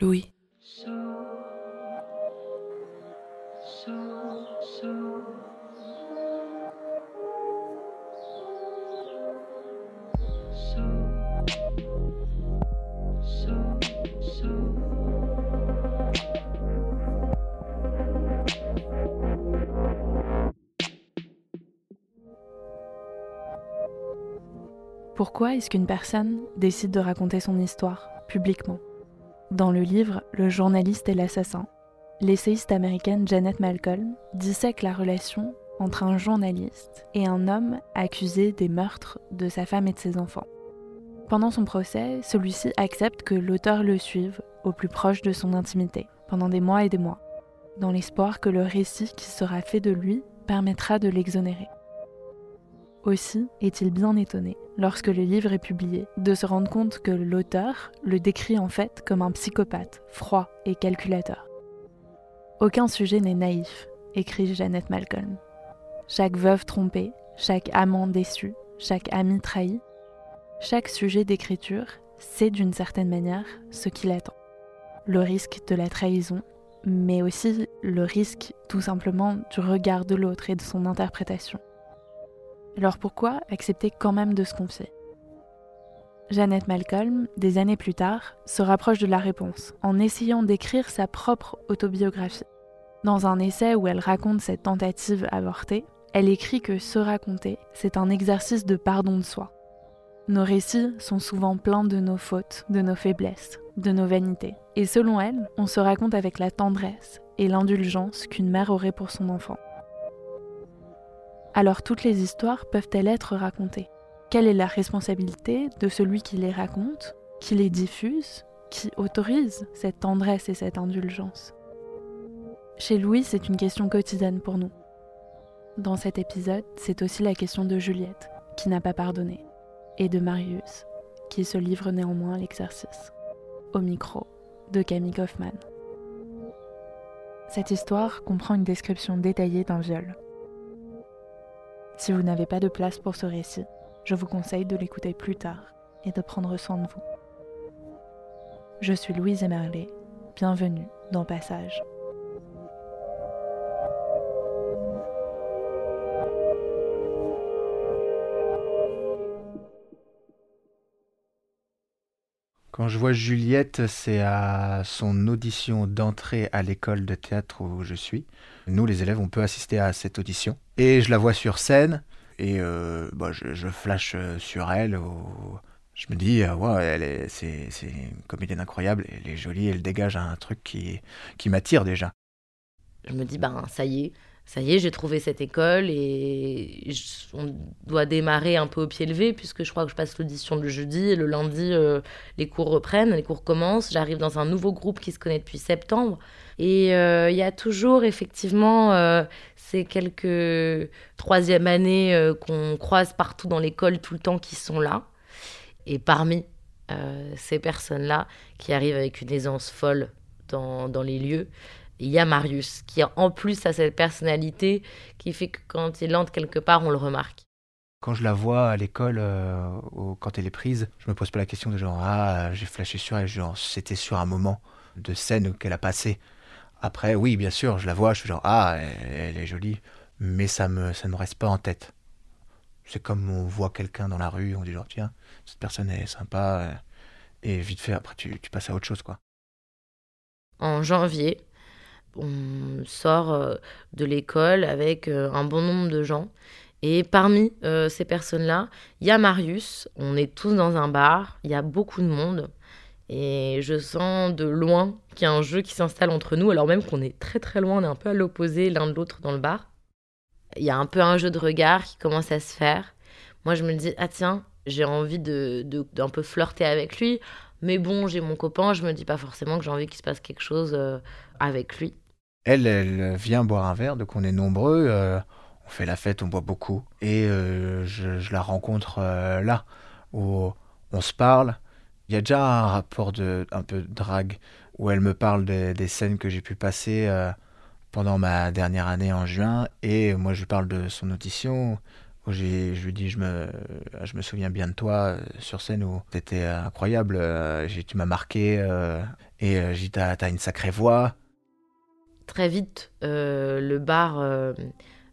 Louis. Pourquoi est-ce qu'une personne décide de raconter son histoire publiquement? Dans le livre Le journaliste et l'assassin, l'essayiste américaine Janet Malcolm dissèque la relation entre un journaliste et un homme accusé des meurtres de sa femme et de ses enfants. Pendant son procès, celui-ci accepte que l'auteur le suive au plus proche de son intimité, pendant des mois et des mois, dans l'espoir que le récit qui sera fait de lui permettra de l'exonérer. Aussi est-il bien étonné, lorsque le livre est publié, de se rendre compte que l'auteur le décrit en fait comme un psychopathe, froid et calculateur. Aucun sujet n'est naïf, écrit Jeannette Malcolm. Chaque veuve trompée, chaque amant déçu, chaque ami trahi, chaque sujet d'écriture sait d'une certaine manière ce qu'il attend. Le risque de la trahison, mais aussi le risque tout simplement du regard de l'autre et de son interprétation. Alors pourquoi accepter quand même de se confier Jeannette Malcolm, des années plus tard, se rapproche de la réponse en essayant d'écrire sa propre autobiographie. Dans un essai où elle raconte cette tentative avortée, elle écrit que se raconter, c'est un exercice de pardon de soi. Nos récits sont souvent pleins de nos fautes, de nos faiblesses, de nos vanités. Et selon elle, on se raconte avec la tendresse et l'indulgence qu'une mère aurait pour son enfant alors toutes les histoires peuvent-elles être racontées? Quelle est la responsabilité de celui qui les raconte, qui les diffuse, qui autorise cette tendresse et cette indulgence? Chez Louis, c'est une question quotidienne pour nous. Dans cet épisode, c'est aussi la question de Juliette, qui n'a pas pardonné, et de Marius, qui se livre néanmoins à l'exercice. Au micro de Camille Kaufmann. Cette histoire comprend une description détaillée d'un viol. Si vous n'avez pas de place pour ce récit, je vous conseille de l'écouter plus tard et de prendre soin de vous. Je suis Louise Emerlet, bienvenue dans Passage. Quand je vois Juliette, c'est à son audition d'entrée à l'école de théâtre où je suis. Nous, les élèves, on peut assister à cette audition. Et je la vois sur scène, et euh, bah, je, flash euh, sur elle. Je me dis, euh, ouais, elle est, c'est, c'est une comédienne incroyable, elle est jolie, elle dégage un truc qui, qui m'attire déjà. Je me dis, ben ça y est, ça y est, j'ai trouvé cette école et on doit démarrer un peu au pied levé puisque je crois que je passe l'audition le jeudi et le lundi, euh, les cours reprennent, les cours commencent. J'arrive dans un nouveau groupe qui se connaît depuis septembre et euh, il y a toujours effectivement euh, ces quelques troisième années qu'on croise partout dans l'école tout le temps qui sont là. Et parmi ces personnes-là qui arrivent avec une aisance folle dans, dans les lieux, il y a Marius, qui en plus a cette personnalité qui fait que quand il entre quelque part, on le remarque. Quand je la vois à l'école, euh, quand elle est prise, je me pose pas la question de genre ah j'ai flashé sur elle, genre c'était sur un moment de scène qu'elle a passé. Après oui bien sûr je la vois, je suis genre ah elle, est jolie, mais ça me ça me reste pas en tête. C'est comme on voit quelqu'un dans la rue, on dit genre tiens cette personne est sympa euh, et vite fait après tu, passes à autre chose quoi. En janvier, on sort euh, de l'école avec euh, un bon nombre de gens. Et parmi ces personnes-là, il y a Marius. On est tous dans un bar, il y a beaucoup de monde. Et je sens de loin qu'il y a un jeu qui s'installe entre nous, alors même qu'on est très très loin, on est un peu à l'opposé l'un de l'autre dans le bar. Il y a un peu un jeu de regard qui commence à se faire. Moi, je me dis, ah tiens, j'ai envie de, d'un peu flirter avec lui. Mais bon, j'ai mon copain, je me dis pas forcément que j'ai envie qu'il se passe quelque chose avec lui. Elle, elle vient boire un verre, donc on est nombreux, euh, on fait la fête, on boit beaucoup. Et euh, je, la rencontre euh, là, où on se parle. Il y a déjà un rapport de un peu de drague, où elle me parle des scènes que j'ai pu passer pendant ma dernière année en juin, et moi je lui parle de son audition, où je lui dis je me, je me souviens bien de toi sur scène où tu étais incroyable, tu m'as marqué. Et euh, j'ai dit, t'as, une sacrée voix. Très vite, euh, le bar euh,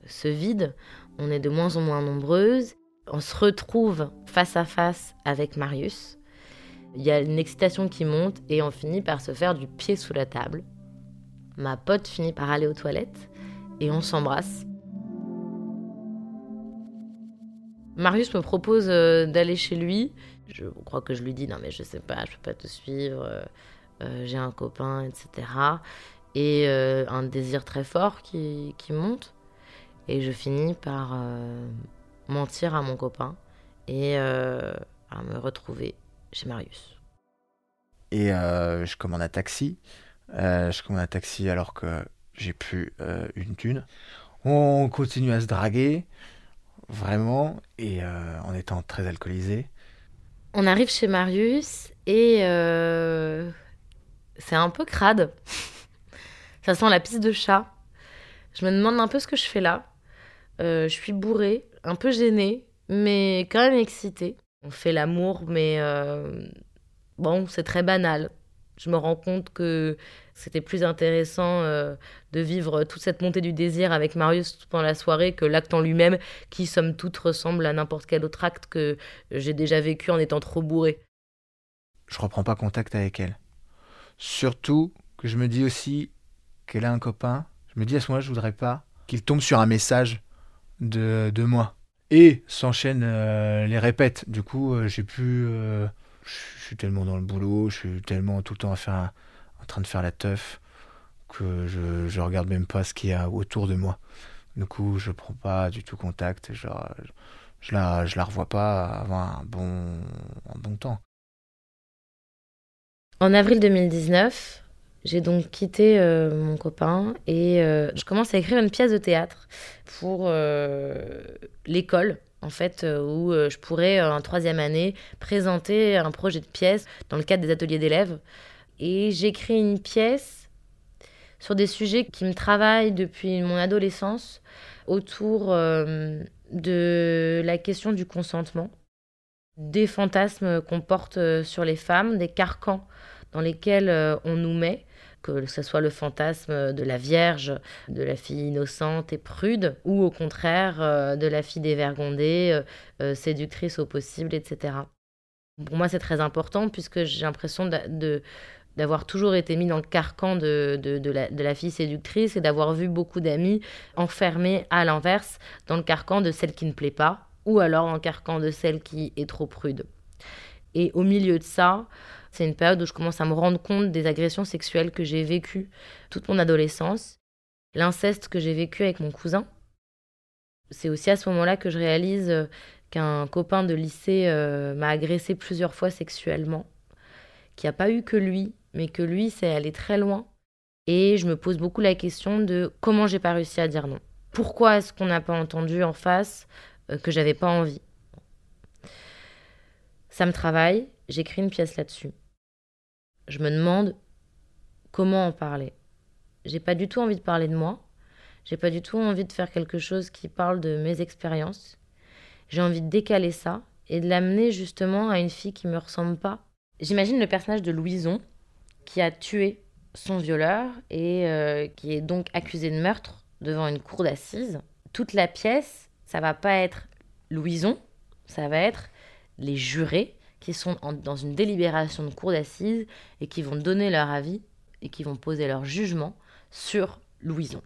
se vide. On est de moins en moins nombreuses. On se retrouve face à face avec Marius. Il y a une excitation qui monte et on finit par se faire du pied sous la table. Ma pote finit par aller aux toilettes et on s'embrasse. Marius me propose euh, d'aller chez lui. Je crois que je lui dis non mais je sais pas, je peux pas te suivre, euh, euh, j'ai un copain, etc. Et un désir très fort qui, monte. Et je finis par mentir à mon copain et à me retrouver chez Marius. Et euh, je commande un taxi. Euh, je commande un taxi alors que j'ai plus euh, une thune. On continue à se draguer, vraiment, et en étant très alcoolisé. On arrive chez Marius et c'est un peu crade. Ça sent la pisse de chat. Je me demande un peu ce que je fais là. Je suis bourrée, un peu gênée, mais quand même excitée. On fait l'amour, mais euh, bon, c'est très banal. Je me rends compte que c'était plus intéressant euh, de vivre toute cette montée du désir avec Marius pendant la soirée que l'acte en lui-même, qui somme toute ressemble à n'importe quel autre acte que j'ai déjà vécu en étant trop bourrée. Je reprends pas contact avec elle. Surtout que je me dis aussi qu'elle a un copain. Je me dis à ce moment-là, je voudrais pas qu'il tombe sur un message de, de moi? Et s'enchaînent euh, les répètes. Du coup, euh, j'ai plus. euh, je suis tellement dans le boulot, je suis tellement tout le temps en train de faire la teuf que je, je regarde même pas ce qu'il y a autour de moi. Du coup, je prends pas du tout contact. Je, je, la, je la revois pas avant un bon, un bon temps. En avril 2019, j'ai donc quitté euh, mon copain et euh, je commence à écrire une pièce de théâtre pour euh, l'école, en fait, où je pourrais, en troisième année, présenter un projet de pièce dans le cadre des ateliers d'élèves. Et j'écris une pièce sur des sujets qui me travaillent depuis mon adolescence autour de la question du consentement, des fantasmes qu'on porte sur les femmes, des carcans dans lesquels on nous met, que ce soit le fantasme de la Vierge, de la fille innocente et prude, ou au contraire euh, de la fille dévergondée, euh, euh, séductrice au possible, etc. Pour moi, c'est très important puisque j'ai l'impression d'avoir toujours été mis dans le carcan de, de la fille séductrice et d'avoir vu beaucoup d'amis enfermés à l'inverse dans le carcan de celle qui ne plaît pas ou alors dans le carcan de celle qui est trop prude. Et au milieu de ça, c'est une période où je commence à me rendre compte des agressions sexuelles que j'ai vécues toute mon adolescence, l'inceste que j'ai vécu avec mon cousin. C'est aussi à ce moment-là que je réalise euh, qu'un copain de lycée euh, m'a agressé plusieurs fois sexuellement, qu'il n'y a pas eu que lui, mais que lui, c'est allé très loin. Et je me pose beaucoup la question de comment j'ai pas réussi à dire non. Pourquoi est-ce qu'on n'a pas entendu en face euh, que j'avais pas envie? Ça me travaille, j'écris une pièce là-dessus. Je me demande comment en parler. J'ai pas du tout envie de parler de moi. J'ai pas du tout envie de faire quelque chose qui parle de mes expériences. J'ai envie de décaler ça et de l'amener justement à une fille qui me ressemble pas. J'imagine le personnage de Louison qui a tué son violeur et euh, qui est donc accusé de meurtre devant une cour d'assises. Toute la pièce, ça va pas être Louison, ça va être les jurés qui sont dans une délibération de cour d'assises et qui vont donner leur avis et qui vont poser leur jugement sur Louison.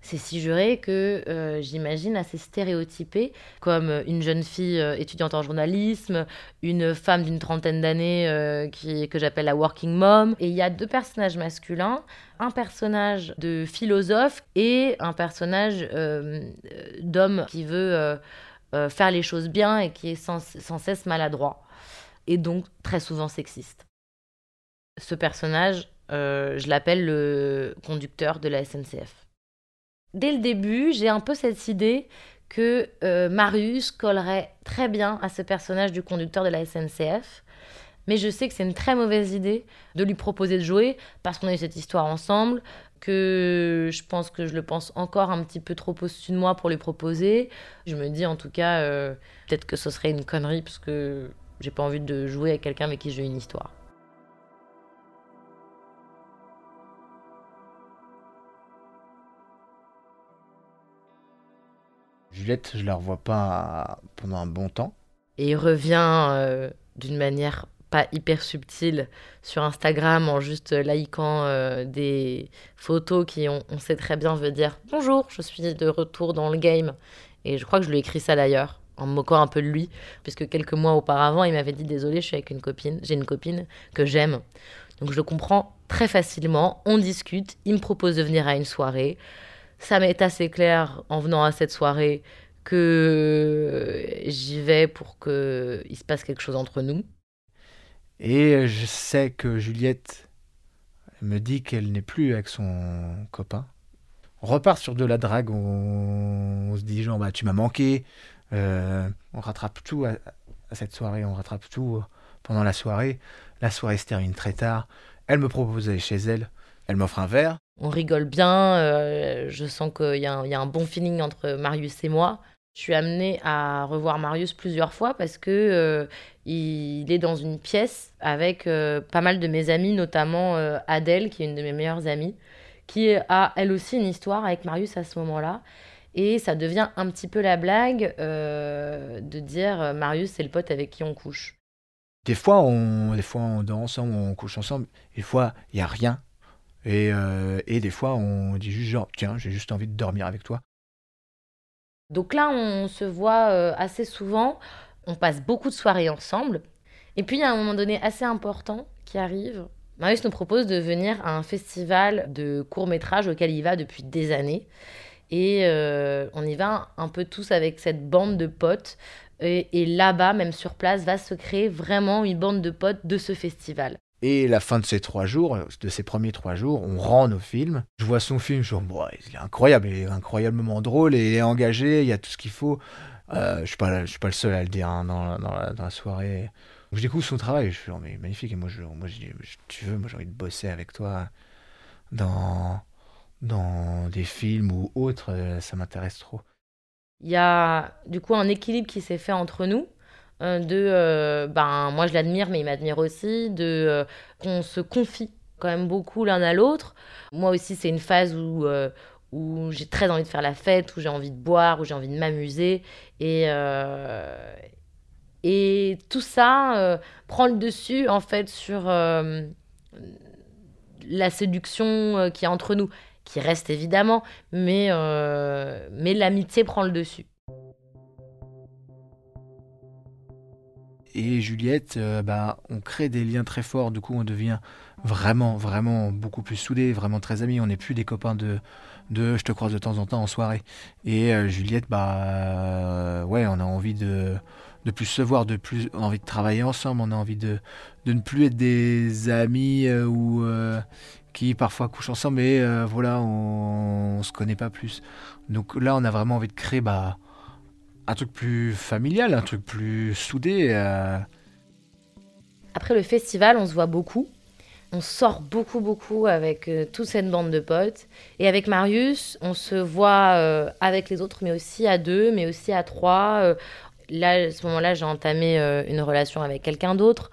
Ces six jurés que euh, j'imagine assez stéréotypés, comme une jeune fille euh, étudiante en journalisme, une femme d'une trentaine d'années euh, que j'appelle la working mom. Et il y a deux personnages masculins, un personnage de philosophe et un personnage d'homme qui veut faire les choses bien et qui est sans cesse maladroit. Et donc très souvent sexiste. Ce personnage, euh, je l'appelle le conducteur de la SNCF. Dès le début, j'ai un peu cette idée que euh, Marius collerait très bien à ce personnage du conducteur de la SNCF. Mais je sais que c'est une très mauvaise idée de lui proposer de jouer parce qu'on a eu cette histoire ensemble, que je pense que je le pense encore un petit peu trop au-dessus de moi pour lui proposer. Je me dis en tout cas, euh, peut-être que ce serait une connerie parce que j'ai pas envie de jouer avec quelqu'un avec qui j'ai une histoire. Juliette, je la revois pas pendant un bon temps. Et il revient euh, d'une manière pas hyper subtile sur Instagram en juste likant euh, des photos qui, on, on, sait très bien, veut dire Bonjour, je suis de retour dans le game. Et je crois que je lui ai écrit ça d'ailleurs en me moquant un peu de lui, puisque quelques mois auparavant, il m'avait dit désolé, je suis avec une copine, j'ai une copine que j'aime. Donc je le comprends très facilement, on discute, il me propose de venir à une soirée. Ça m'est assez clair en venant à cette soirée que j'y vais pour qu'il se passe quelque chose entre nous. Et je sais que Juliette me dit qu'elle n'est plus avec son copain. On repart sur de la drague, on, se dit genre bah tu m'as manqué, on rattrape tout à, cette soirée, on rattrape tout pendant la soirée. La soirée se termine très tard. Elle me propose d'aller chez elle, elle m'offre un verre. On rigole bien, euh, je sens qu'il y, y, a un bon feeling entre Marius et moi. Je suis amenée à revoir Marius plusieurs fois parce que euh, il est dans une pièce avec euh, pas mal de mes amis, notamment euh, Adèle, qui est une de mes meilleures amies, qui a elle aussi une histoire avec Marius à ce moment-là. Et ça devient un petit peu la blague de dire Marius, c'est le pote avec qui on couche. Des fois, on, des fois, on dort ensemble, on couche ensemble. Des fois, il n'y a rien. Et, et des fois, on dit juste genre, tiens, j'ai juste envie de dormir avec toi. Donc là, on se voit euh, assez souvent, on passe beaucoup de soirées ensemble. Et puis, il y a un moment donné assez important qui arrive. Marius nous propose de venir à un festival de court-métrage auquel il va depuis des années. Et euh, on y va un peu tous avec cette bande de potes. Et, là-bas, même sur place, va se créer vraiment une bande de potes de ce festival. Et la fin de ces trois jours, de ces premiers trois jours, on rend nos films. Je vois son film, je me dis, il est incroyable, il est incroyablement drôle, il est engagé, il y a tout ce qu'il faut. Euh, je suis, suis pas le seul à le dire hein, dans, dans, la, dans, la, soirée. je découvre son travail, je suis mais magnifique, et moi, je, moi je dis, tu veux, moi j'ai envie de bosser avec toi dans, dans des films ou autres, euh, ça m'intéresse trop. Il y a du coup un équilibre qui s'est fait entre nous euh, de euh, ben moi je l'admire mais il m'admire aussi de qu'on se confie quand même beaucoup l'un à l'autre. Moi aussi c'est une phase où où j'ai très envie de faire la fête où j'ai envie de boire où j'ai envie de m'amuser. Et et tout ça prend le dessus en fait sur la séduction qui est entre nous qui reste évidemment mais mais l'amitié prend le dessus et Juliette, euh, bah, on crée des liens très forts. Du coup, on devient vraiment, vraiment beaucoup plus soudés, vraiment très amis. On n'est plus des copains de, de je te croise de temps en temps en soirée. Et euh, Juliette, bah, euh, ouais, on a envie de, de plus se voir, de plus envie de travailler ensemble. On a envie de, de ne plus être des amis ou qui parfois couchent ensemble, mais voilà, on, on se connaît pas plus. Donc là, on a vraiment envie de créer, bah un truc plus familial, un truc plus soudé. Euh. Après le festival, on se voit beaucoup. On sort beaucoup, beaucoup avec euh, toute cette bande de potes. Et avec Marius, on se voit euh, avec les autres, mais aussi à deux, mais aussi à trois. là, à ce moment-là, j'ai entamé une relation avec quelqu'un d'autre.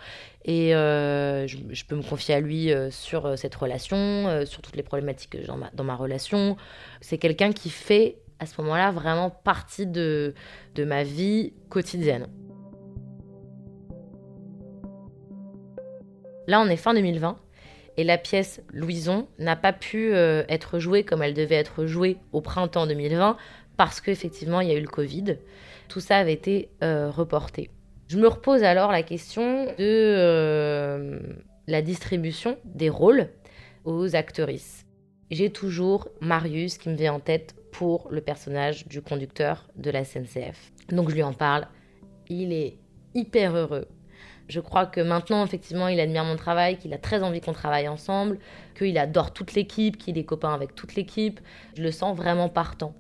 Et je, je, peux me confier à lui sur cette relation, sur toutes les problématiques dans ma, dans ma relation. C'est quelqu'un qui fait à ce moment-là vraiment partie de, ma vie quotidienne. Là, on est fin 2020 et la pièce Louison n'a pas pu euh, être jouée comme elle devait être jouée au printemps 2020 parce qu'effectivement, il y a eu le Covid. Tout ça avait été euh, reporté. Je me repose alors la question de euh, la distribution des rôles aux actrices. J'ai toujours Marius qui me vient en tête pour le personnage du conducteur de la SNCF. Donc je lui en parle. Il est hyper heureux. Je crois que maintenant, effectivement, il admire mon travail, qu'il a très envie qu'on travaille ensemble, qu'il adore toute l'équipe, qu'il est copain avec toute l'équipe. Je le sens vraiment partant.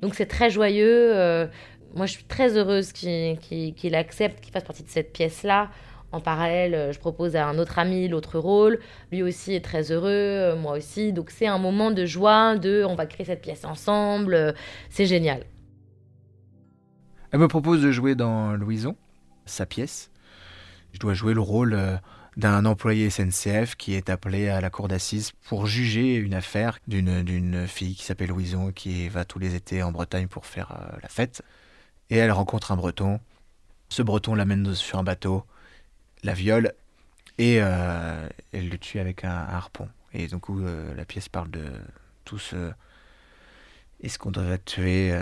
Donc c'est très joyeux. Euh, moi, je suis très heureuse qu'il accepte, qu'il fasse partie de cette pièce-là. En parallèle, euh, je propose à un autre ami l'autre rôle. Lui aussi est très heureux, euh, moi aussi. Donc c'est un moment de joie, de on va créer cette pièce ensemble. Euh, c'est génial. Elle me propose de jouer dans Louison, sa pièce. Je dois jouer le rôle d'un employé SNCF qui est appelé à la cour d'assises pour juger une affaire d'une, fille qui s'appelle Louison qui va tous les étés en Bretagne pour faire la fête. Et elle rencontre un breton. Ce breton l'amène sur un bateau, la viole et euh, elle le tue avec un, harpon. Et donc euh, la pièce parle de tout ce... Est-ce qu'on devrait tuer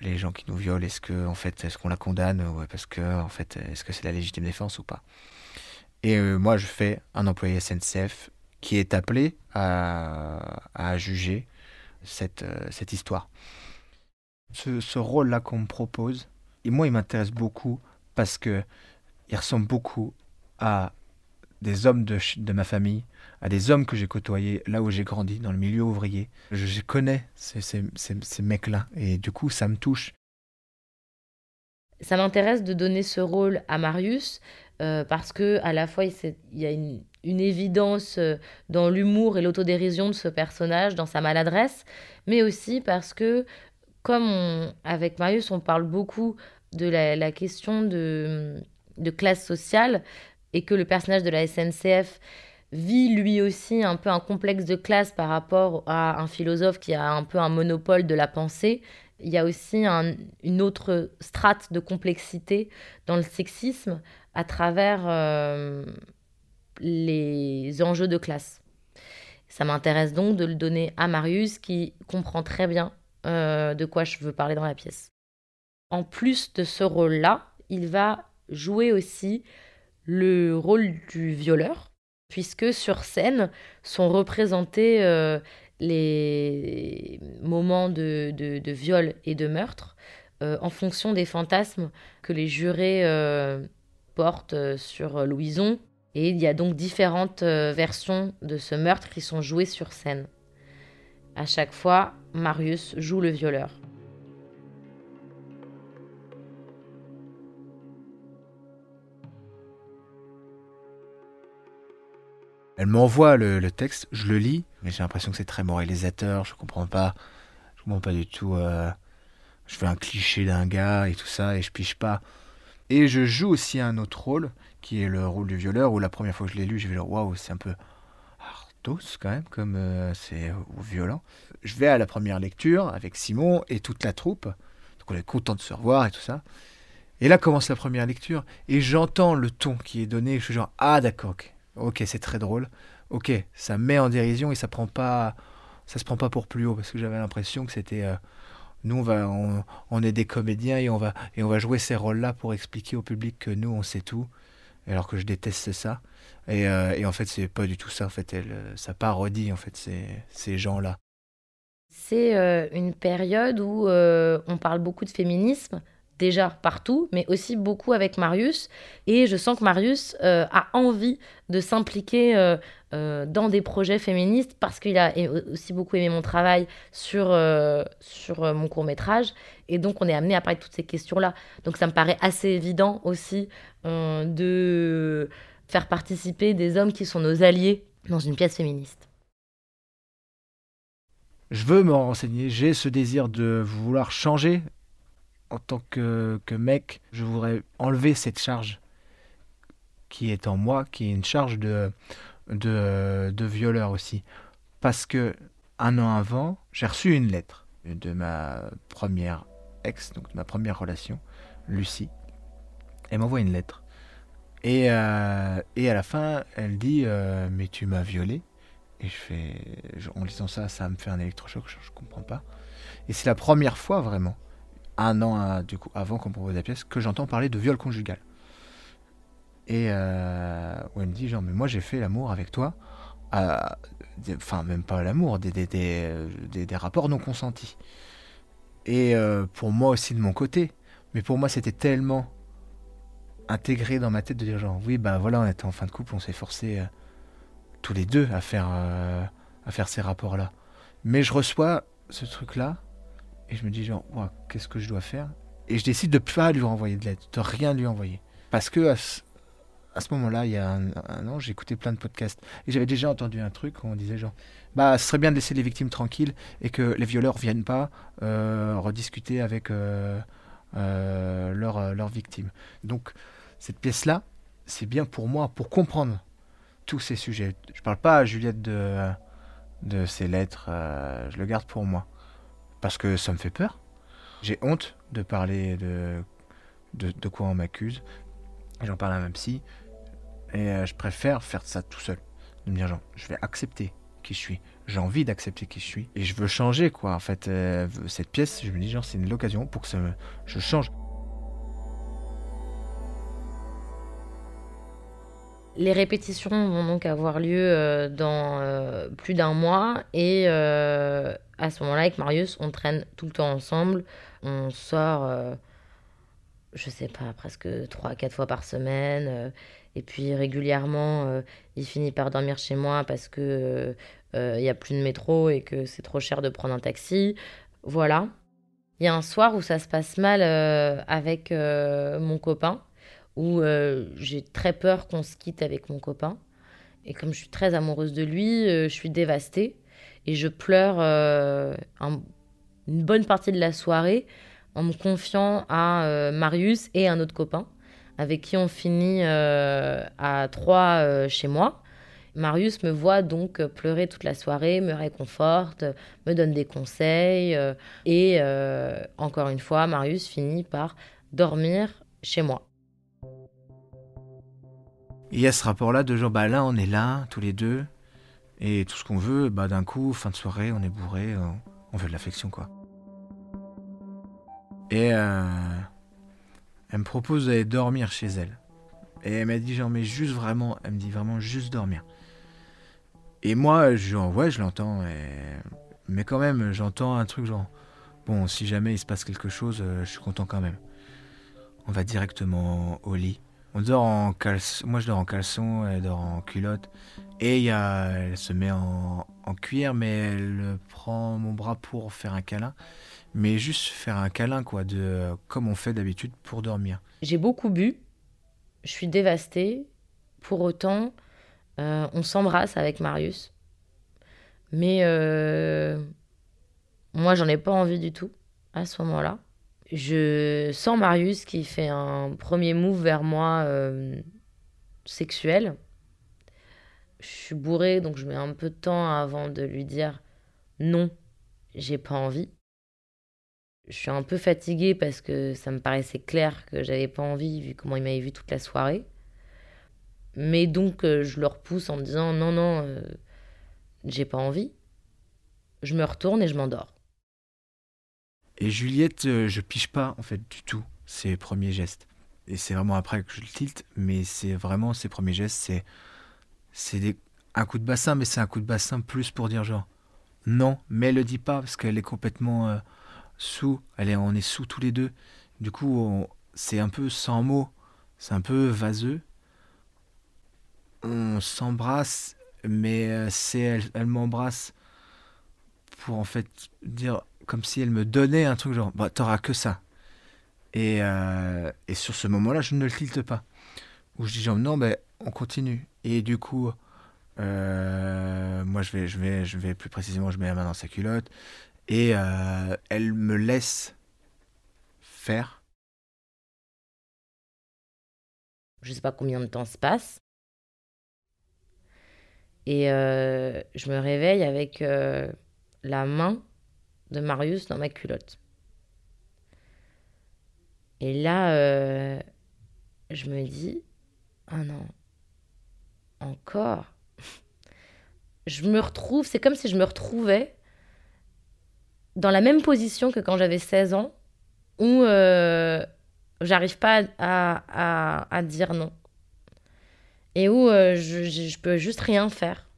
les gens qui nous violent? Est-ce que en fait, est-ce qu'on la condamne? Parce que en fait, est-ce que c'est la légitime défense ou pas? Et euh, moi, je fais un employé SNCF qui est appelé à, juger euh, cette histoire. Ce, rôle-là qu'on me propose, et moi, il m'intéresse beaucoup parce que il ressemble beaucoup à des hommes de, de ma famille, à des hommes que j'ai côtoyés là où j'ai grandi, dans le milieu ouvrier. Je, connais ces, ces, mecs-là et du coup, ça me touche. Ça m'intéresse de donner ce rôle à Marius euh, parce que à la fois il y a une, évidence euh, dans l'humour et l'autodérision de ce personnage, dans sa maladresse, mais aussi parce que comme avec Marius on parle beaucoup de la, question de, classe sociale et que le personnage de la SNCF vit lui aussi un peu un complexe de classe par rapport à un philosophe qui a un peu un monopole de la pensée, il y a aussi une autre strate de complexité dans le sexisme à travers euh, les enjeux de classe. Ça m'intéresse donc de le donner à Marius qui comprend très bien euh, de quoi je veux parler dans la pièce. En plus de ce rôle-là, il va jouer aussi le rôle du violeur, puisque sur scène sont représentés euh, les moments de, viol et de meurtre en fonction des fantasmes que les jurés porte euh, sur euh, Louison. Et il y a donc différentes euh, versions de ce meurtre qui sont jouées sur scène. À chaque fois, Marius joue le violeur. Elle m'envoie le, texte, je le lis, mais j'ai l'impression que c'est très moralisateur, je comprends pas, je comprends pas du tout. je fais un cliché d'un gars et tout ça, et je piche pas. Et je joue aussi un autre rôle, qui est le rôle du violeur, où la première fois que je l'ai lu, j'ai vu waouh, c'est un peu artos quand même, comme euh, c'est violent. Je vais à la première lecture avec Simon et toute la troupe, donc on est content de se revoir et tout ça. Et là commence la première lecture, et j'entends le ton qui est donné, je suis genre, ah d'accord, ok, c'est très drôle, ok, ça met en dérision et ça prend pas, ça se prend pas pour plus haut, parce que j'avais l'impression que c'était... Euh, nous, on, va, on, est des comédiens et on va, et on va jouer ces rôles-là pour expliquer au public que nous, on sait tout, alors que je déteste ça. Et, euh, et en fait, c'est pas du tout ça. En fait, elle, ça parodie en fait ces, ces gens-là. C'est euh, une période où euh, on parle beaucoup de féminisme, déjà partout, mais aussi beaucoup avec Marius. Et je sens que Marius euh, a envie de s'impliquer euh, euh, dans des projets féministes parce qu'il a aussi beaucoup aimé mon travail sur, sur mon court métrage. Et donc on est amené à parler de toutes ces questions-là. Donc ça me paraît assez évident aussi de faire participer des hommes qui sont nos alliés dans une pièce féministe. Je veux me renseigner, j'ai ce désir de vouloir changer en tant que, mec, je voudrais enlever cette charge qui est en moi, qui est une charge de, de, violeur aussi. Parce que un an avant, j'ai reçu une lettre de ma première ex, donc de ma première relation, Lucie. Elle m'envoie une lettre. Et, euh, et à la fin, elle dit euh, Mais tu m'as violé. Et je fais. En lisant ça, ça me fait un électrochoc, je, je comprends pas. Et c'est la première fois vraiment un an euh, du coup, avant qu'on propose la pièce, que j'entends parler de viol conjugal. Et euh, où elle me dit genre, mais moi j'ai fait l'amour avec toi, euh, enfin même pas l'amour, des, des, des, rapports non consentis. Et euh, pour moi aussi de mon côté, mais pour moi c'était tellement intégré dans ma tête de dire genre, oui bah voilà, on était en fin de couple, on s'est forcé tous les deux à faire, à faire ces rapports-là. Mais je reçois ce truc-là, et je me dis genre, qu'est-ce que je dois faire? Et je décide de pas lui renvoyer de lettre, de rien lui envoyer. Parce que à ce, moment-là, il y a un, an, j'écoutais plein de podcasts. Et j'avais déjà entendu un truc où on disait genre, bah, ce serait bien de laisser les victimes tranquilles et que les violeurs viennent pas euh, rediscuter avec euh, euh, leurs victimes. Donc, cette pièce-là, c'est bien pour moi, pour comprendre tous ces sujets. Je parle pas à Juliette de, de ces lettres, euh, je le garde pour moi. Parce que ça me fait peur. J'ai honte de parler de, de, quoi on m'accuse. J'en parle à ma psy. Et euh, je préfère faire ça tout seul. De me dire, genre, je vais accepter qui je suis. J'ai envie d'accepter qui je suis. Et je veux changer, quoi. En fait, euh, cette pièce, je me dis, genre, c'est une occasion pour que je change. Les répétitions vont donc avoir lieu euh, dans plus d'un mois et à ce moment-là, avec Marius, on traîne tout le temps ensemble. On sort, je sais pas, presque 3-4 fois par semaine. Et puis régulièrement, il finit par dormir chez moi parce que il n'y a plus de métro et que c'est trop cher de prendre un taxi. Voilà. Il y a un soir où ça se passe mal avec mon copain où euh, j'ai très peur qu'on se quitte avec mon copain. Et comme je suis très amoureuse de lui, euh, je suis dévastée. Et je pleure euh, une bonne partie de la soirée en me confiant à Marius et un autre copain, avec qui on finit à trois chez moi. Marius me voit donc pleurer toute la soirée, me réconforte, me donne des conseils. et encore une fois, Marius finit par dormir chez moi il y a ce rapport-là de genre, bah là, on est là, tous les deux, et tout ce qu'on veut, bah d'un coup, fin de soirée, on est bourré, on, veut de l'affection, quoi. Et euh, elle me propose d'aller dormir chez elle. Et elle m'a dit, genre, mais juste vraiment, elle me dit vraiment juste dormir. Et moi, genre, ouais, je l'entends, mais quand même, j'entends un truc genre, bon, si jamais il se passe quelque chose, euh, je suis content quand même. On va directement au lit. On dort en caleçon. Moi, je dors en caleçon, elle dort en culotte. Et y a, elle se met en, cuir, mais elle prend mon bras pour faire un câlin. Mais juste faire un câlin, quoi, de comme on fait d'habitude pour dormir. J'ai beaucoup bu. Je suis dévastée. Pour autant, euh, on s'embrasse avec Marius. Mais euh, moi, j'en ai pas envie du tout à ce moment-là je sens Marius qui fait un premier move vers moi euh, sexuel. Je suis bourrée, donc je mets un peu de temps avant de lui dire non, j'ai pas envie. Je suis un peu fatiguée parce que ça me paraissait clair que j'avais pas envie vu comment il m'avait vu toute la soirée. Mais donc euh, je le repousse en me disant non, non, euh, j'ai pas envie. Je me retourne et je m'endors. Et Juliette, euh, je piche pas en fait du tout ses premiers gestes. Et c'est vraiment après que je le tilte, mais c'est vraiment ses premiers gestes, c'est c'est un coup de bassin, mais c'est un coup de bassin plus pour dire genre non, mais elle le dit pas parce qu'elle est complètement sous, elle est, on est sous tous les deux. Du coup, c'est un peu sans mots, c'est un peu vaseux. On s'embrasse, mais euh, c'est elle, elle m'embrasse pour en fait dire comme si elle me donnait un truc genre, bah, t'auras que ça. Et, euh, et sur ce moment-là, je ne le tilte pas. Où je dis genre, non, ben, on continue. Et du coup, euh, moi, je vais, je, vais, je vais plus précisément, je mets la main dans sa culotte. Et euh, elle me laisse faire. Je sais pas combien de temps se passe. Et je me réveille avec la main de Marius dans ma culotte. Et là, euh, je me dis, ah non, encore. Je me retrouve, c'est comme si je me retrouvais dans la même position que quand j'avais 16 ans, où euh, j'arrive pas à, dire non. Et où euh, je, je, peux juste rien faire.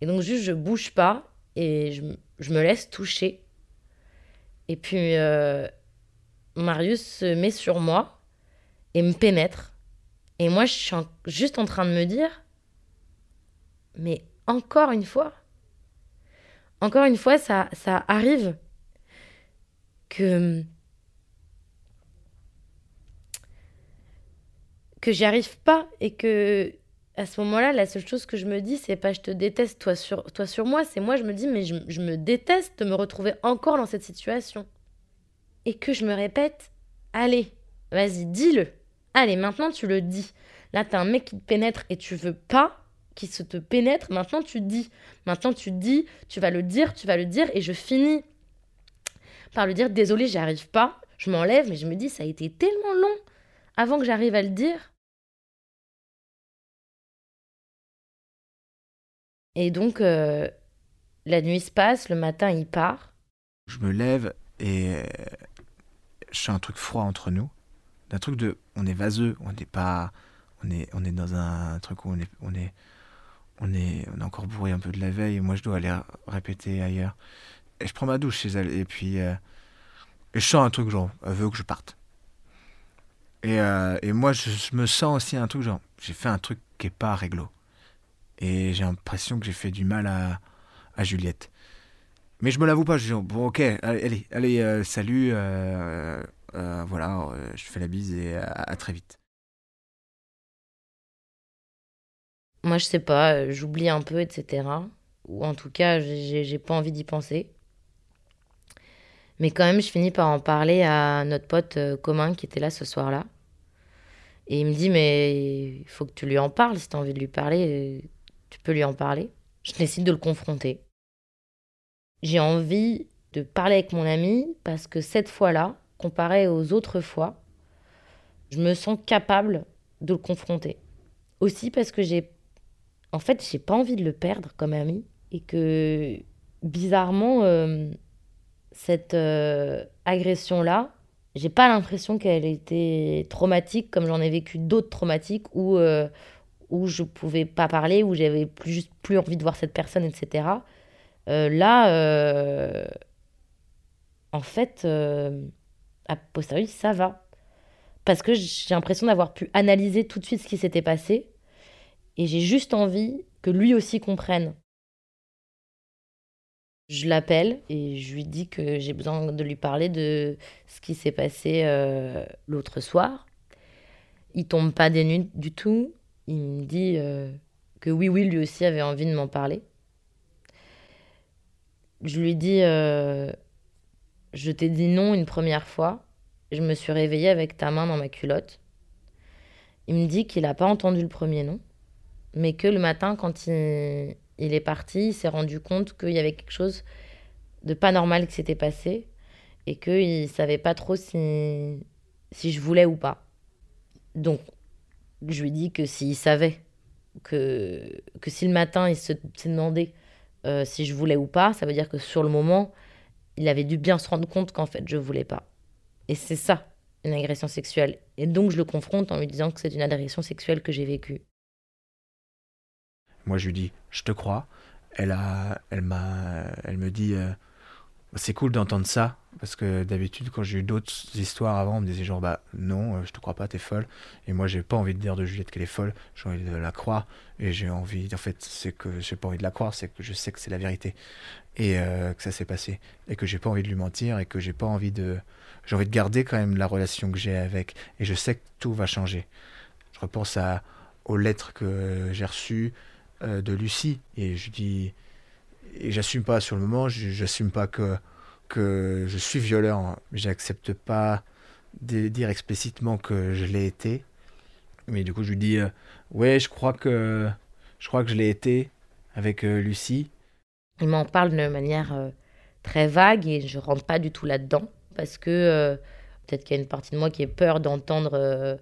Et donc juste je bouge pas et je, je me laisse toucher et puis, euh, Marius se met sur moi et me pénètre. Et moi, je suis juste en train de me dire, mais encore une fois, encore une fois, ça, ça arrive que que j'y arrive pas et que à ce moment-là, la seule chose que je me dis, c'est pas je te déteste toi sur, toi sur moi, c'est moi je me dis mais je, me déteste de me retrouver encore dans cette situation. Et que je me répète, allez, vas-y, dis-le. Allez, maintenant tu le dis. Là, t'as un mec qui te pénètre et tu veux pas qui se te pénètre, maintenant tu dis. Maintenant tu dis, tu vas le dire, tu vas le dire, et je finis par lui dire désolé, j'y arrive pas. Je m'enlève, mais je me dis ça a été tellement long avant que j'arrive à le dire. Et donc, euh, la nuit se passe, le matin il part. Je me lève et je sens un truc froid entre nous. Un truc de. On est vaseux, on n'est pas. On est, on est dans un truc où on est, on est, on est encore bourré un peu de la veille. Et moi, je dois aller répéter ailleurs. Et je prends ma douche chez elle. Et puis, euh, et je sens un truc genre, elle veut que je parte. Et, euh, moi, je, me sens aussi un truc genre, j'ai fait un truc qui est pas réglo. Et j'ai l'impression que j'ai fait du mal à, à Juliette. Mais je me l'avoue pas, je dis, bon, ok, allez, allez, euh, salut, voilà, je fais la bise et à très vite. Moi, je sais pas, euh, j'oublie un peu, etc. Ou en tout cas, j'ai pas envie d'y penser. Mais quand même, je finis par en parler à notre pote euh, commun qui était là ce soir-là. Et il me dit, mais il faut que tu lui en parles. Si tu as envie de lui parler, euh, tu peux lui en parler. Je décide de le confronter. J'ai envie de parler avec mon ami parce que cette fois-là, comparé aux autres fois, je me sens capable de le confronter. Aussi parce que j'ai en fait, j'ai pas envie de le perdre comme ami et que bizarrement, euh, cette euh, agression-là, j'ai pas l'impression qu'elle était traumatique comme j'en ai vécu d'autres traumatiques où, euh, où je pouvais pas parler, où j'avais plus, juste plus envie de voir cette personne, etc. là, en fait, a posteriori, ça va. Parce que j'ai l'impression d'avoir pu analyser tout de suite ce qui s'était passé et j'ai juste envie que lui aussi comprenne. Je l'appelle et je lui dis que j'ai besoin de lui parler de ce qui s'est passé euh, l'autre soir. Il tombe pas des nues du tout. Il me dit euh, que oui, oui, lui aussi avait envie de m'en parler. Je lui dis euh, Je t'ai dit non une première fois. Je me suis réveillée avec ta main dans ma culotte. Il me dit qu'il n'a pas entendu le premier nom mais que le matin, quand il, est parti, il s'est rendu compte qu'il y avait quelque chose de pas normal qui s'était passé et qu'il ne savait pas trop si, si je voulais ou pas. Donc, je lui dis que s'il savait, que, que si le matin il s'est demandé euh, si je voulais ou pas, ça veut dire que sur le moment, il avait dû bien se rendre compte qu'en fait, je voulais pas. Et c'est ça, une agression sexuelle. Et donc, je le confronte en lui disant que c'est une agression sexuelle que j'ai vécue. Moi, je lui dis, je te crois. Elle, a, elle, m'a, elle me dit, euh, c'est cool d'entendre ça, parce que d'habitude, quand j'ai eu d'autres histoires avant, on me disait genre, bah non, euh, je te crois pas, t'es folle. Et moi, j'ai pas envie de dire de Juliette qu'elle est folle, j'ai envie de la croire. Et j'ai envie, en fait, c'est que j'ai pas envie de la croire, c'est que je sais que c'est la vérité. Et euh, que ça s'est passé. Et que j'ai pas envie de lui mentir, et que j'ai pas envie de. J'ai envie de garder quand même la relation que j'ai avec. Et je sais que tout va changer. Je repense à, aux lettres que j'ai reçues euh, de Lucie. Et je dis, et j'assume pas sur le moment, j'assume pas que, que je suis hein. j'accepte pas de dire explicitement que je l'ai été. Mais du coup, je lui dis, euh, ouais, je crois que je crois que je l'ai été avec euh, Lucie. Il m'en parle de manière très vague et je rentre pas du tout là-dedans parce que peut-être qu'il y a une partie de moi qui a peur d'entendre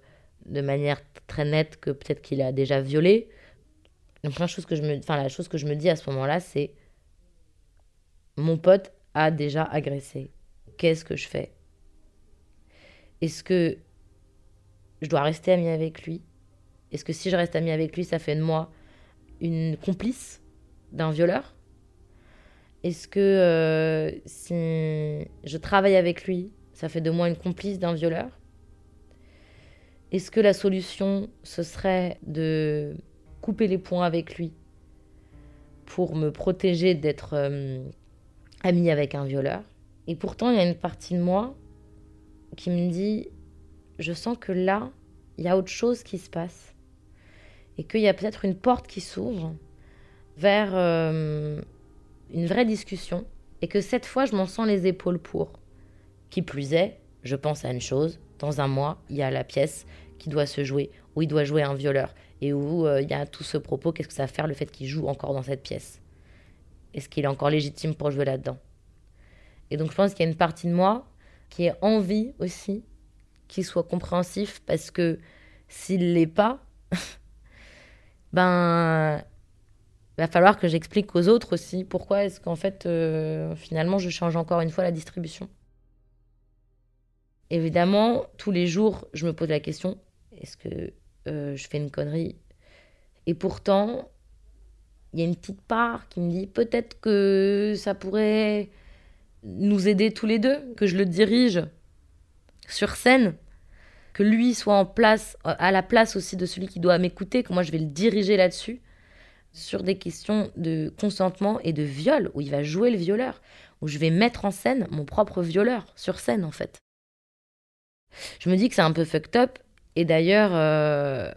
de manière très nette que peut-être qu'il a déjà violé. La chose que je me, enfin, la chose que je me dis à ce moment-là, c'est mon pote a déjà agressé. Qu'est-ce que je fais? Est-ce que je dois rester amie avec lui? Est-ce que si je reste amie avec lui, ça fait de moi une complice d'un violeur? Est-ce que euh, si je travaille avec lui, ça fait de moi une complice d'un violeur? Est-ce que la solution, ce serait de couper les points avec lui pour me protéger d'être euh, amie avec un violeur. Et pourtant, il y a une partie de moi qui me dit, je sens que là, il y a autre chose qui se passe. Et qu'il y a peut-être une porte qui s'ouvre vers euh, une vraie discussion. Et que cette fois, je m'en sens les épaules pour. Qui plus est, je pense à une chose, dans un mois, il y a la pièce qui doit se jouer, où il doit jouer un violeur et où il y a tout ce propos, qu'est-ce que ça va faire le fait qu'il joue encore dans cette pièce? Est-ce qu'il est encore légitime pour jouer là-dedans? Et donc je pense qu'il y a une partie de moi qui a envie aussi qu'il soit compréhensif parce que s'il l'est pas, ben va falloir que j'explique aux autres aussi pourquoi est-ce qu'en fait euh, finalement je change encore une fois la distribution. Évidemment, tous les jours, je me pose la question est-ce que euh, je fais une connerie Et pourtant, il y a une petite part qui me dit peut-être que ça pourrait nous aider tous les deux, que je le dirige sur scène, que lui soit en place, à la place aussi de celui qui doit m'écouter, que moi je vais le diriger là-dessus, sur des questions de consentement et de viol, où il va jouer le violeur, où je vais mettre en scène mon propre violeur, sur scène en fait. Je me dis que c'est un peu fucked up, et d'ailleurs, euh,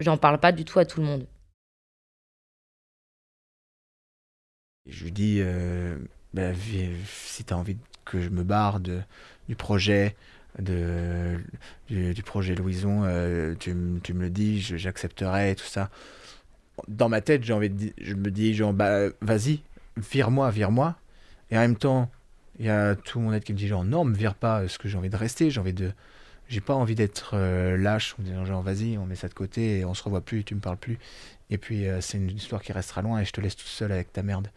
j'en parle pas du tout à tout le monde. Je lui dis, euh, bah, si tu as envie que je me barre de, du projet, de, du, projet Louison, euh, tu, me le dis, j'accepterai, tout ça. Dans ma tête, j'ai envie de, je me dis, genre, bah, vas-y, vire-moi, vire-moi. Et en même temps, il y a tout mon être qui me dit, genre, non, me vire pas, ce que j'ai envie de rester, j'ai envie de. J'ai pas envie d'être euh, lâche, en disant, genre, vas-y, on met ça de côté, et on se revoit plus, tu me parles plus. Et puis, euh, c'est une histoire qui restera loin, et je te laisse tout seul avec ta merde.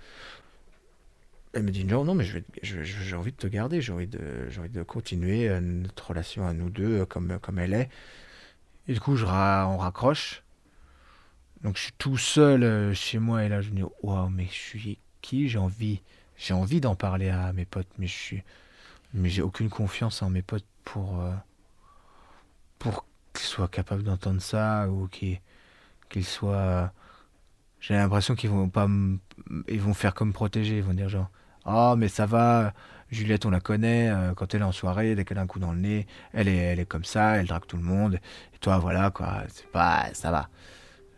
Elle me dit non, non, mais j'ai envie de te garder, j'ai envie, de, envie de continuer euh, notre relation à nous deux comme, comme elle est. Et du coup, je on raccroche. Donc je suis tout seul chez moi et là je me dis waouh, mais je suis qui? J'ai envie, j'ai envie d'en parler à mes potes, mais je suis, mais j'ai aucune confiance en mes potes pour pour qu'ils soient capables d'entendre ça ou qu'ils qu'ils soient. j'ai l'impression qu'ils vont pas, ils vont faire comme protéger, ils vont dire genre ah, mais ça va, Juliette, on la connaît, euh, quand elle est en soirée, dès qu'elle a un coup dans le nez, elle est, elle est comme ça, elle drague tout le monde. Et toi, voilà, quoi, c'est pas, ça va.